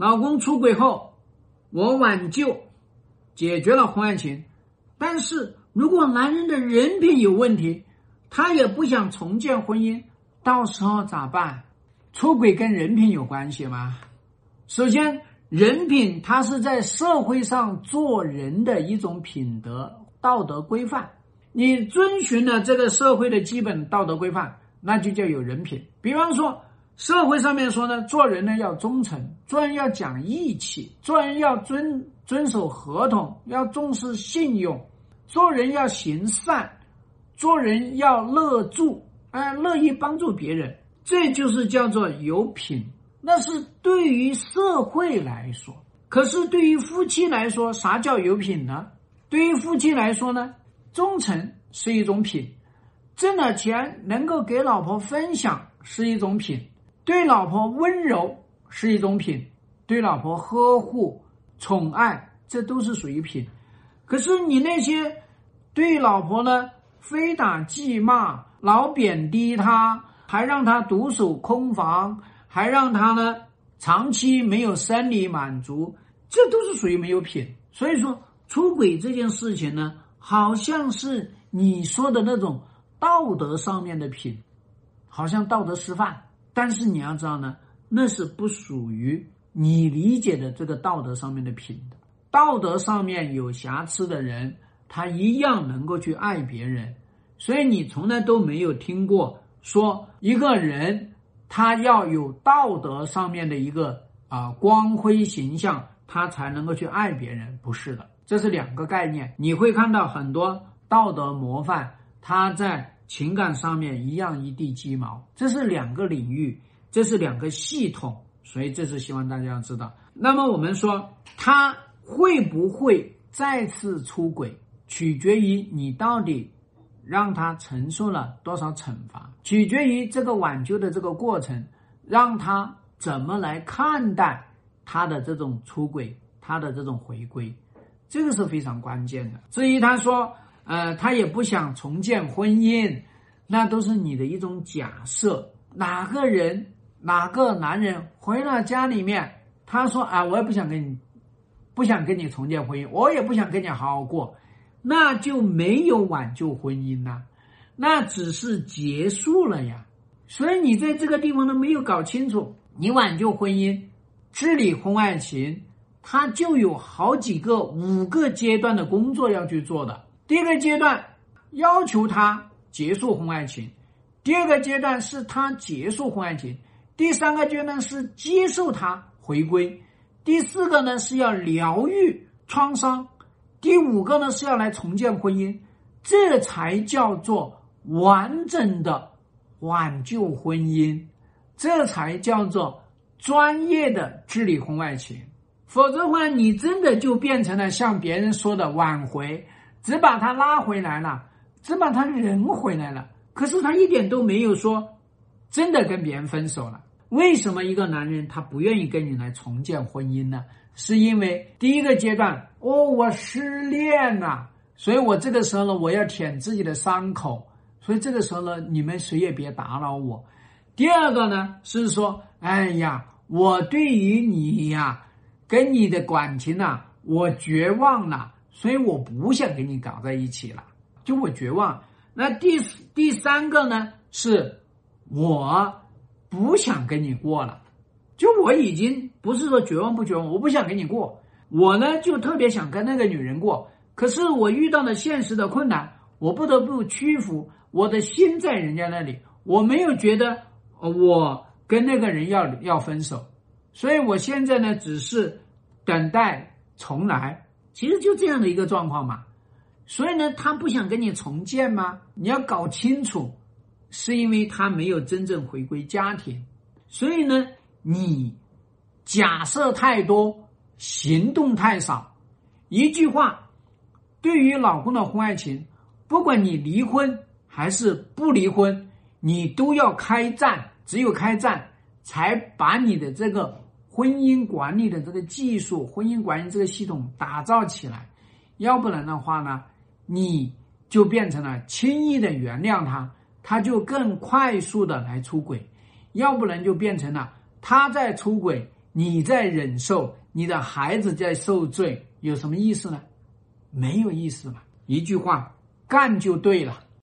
老公出轨后，我挽救，解决了婚外情。但是如果男人的人品有问题，他也不想重建婚姻，到时候咋办？出轨跟人品有关系吗？首先，人品它是在社会上做人的一种品德道德规范，你遵循了这个社会的基本道德规范，那就叫有人品。比方说，社会上面说呢，做人呢要忠诚，做人要讲义气，做人要遵遵守合同，要重视信用，做人要行善，做人要乐助，哎，乐意帮助别人。这就是叫做有品，那是对于社会来说。可是对于夫妻来说，啥叫有品呢？对于夫妻来说呢，忠诚是一种品，挣了钱能够给老婆分享是一种品，对老婆温柔是一种品，对老婆呵护宠爱这都是属于品。可是你那些对老婆呢，非打即骂，老贬低她。还让她独守空房，还让她呢长期没有生理满足，这都是属于没有品。所以说，出轨这件事情呢，好像是你说的那种道德上面的品，好像道德师范。但是你要知道呢，那是不属于你理解的这个道德上面的品德。道德上面有瑕疵的人，他一样能够去爱别人。所以你从来都没有听过。说一个人，他要有道德上面的一个啊光辉形象，他才能够去爱别人，不是的，这是两个概念。你会看到很多道德模范，他在情感上面一样一地鸡毛，这是两个领域，这是两个系统，所以这是希望大家要知道。那么我们说他会不会再次出轨，取决于你到底。让他承受了多少惩罚，取决于这个挽救的这个过程，让他怎么来看待他的这种出轨，他的这种回归，这个是非常关键的。至于他说，呃，他也不想重建婚姻，那都是你的一种假设。哪个人，哪个男人回到家里面，他说啊，我也不想跟你，不想跟你重建婚姻，我也不想跟你好好过。那就没有挽救婚姻呐，那只是结束了呀。所以你在这个地方都没有搞清楚，你挽救婚姻、治理婚外情，它就有好几个、五个阶段的工作要去做的。第一个阶段要求他结束婚外情，第二个阶段是他结束婚外情，第三个阶段是接受他回归，第四个呢是要疗愈创伤。第五个呢是要来重建婚姻，这才叫做完整的挽救婚姻，这才叫做专业的治理婚外情。否则的话，你真的就变成了像别人说的挽回，只把他拉回来了，只把他人回来了，可是他一点都没有说真的跟别人分手了。为什么一个男人他不愿意跟你来重建婚姻呢？是因为第一个阶段，哦，我失恋了，所以我这个时候呢，我要舔自己的伤口，所以这个时候呢，你们谁也别打扰我。第二个呢，是说，哎呀，我对于你呀，跟你的感情呐，我绝望了，所以我不想跟你搞在一起了，就我绝望。那第第三个呢，是我不想跟你过了。就我已经不是说绝望不绝望，我不想跟你过，我呢就特别想跟那个女人过，可是我遇到了现实的困难，我不得不屈服，我的心在人家那里，我没有觉得我跟那个人要要分手，所以我现在呢只是等待重来，其实就这样的一个状况嘛，所以呢他不想跟你重建吗？你要搞清楚，是因为他没有真正回归家庭，所以呢。你假设太多，行动太少。一句话，对于老公的婚外情，不管你离婚还是不离婚，你都要开战。只有开战，才把你的这个婚姻管理的这个技术、婚姻管理这个系统打造起来。要不然的话呢，你就变成了轻易的原谅他，他就更快速的来出轨；要不然就变成了。他在出轨，你在忍受，你的孩子在受罪，有什么意思呢？没有意思嘛。一句话，干就对了。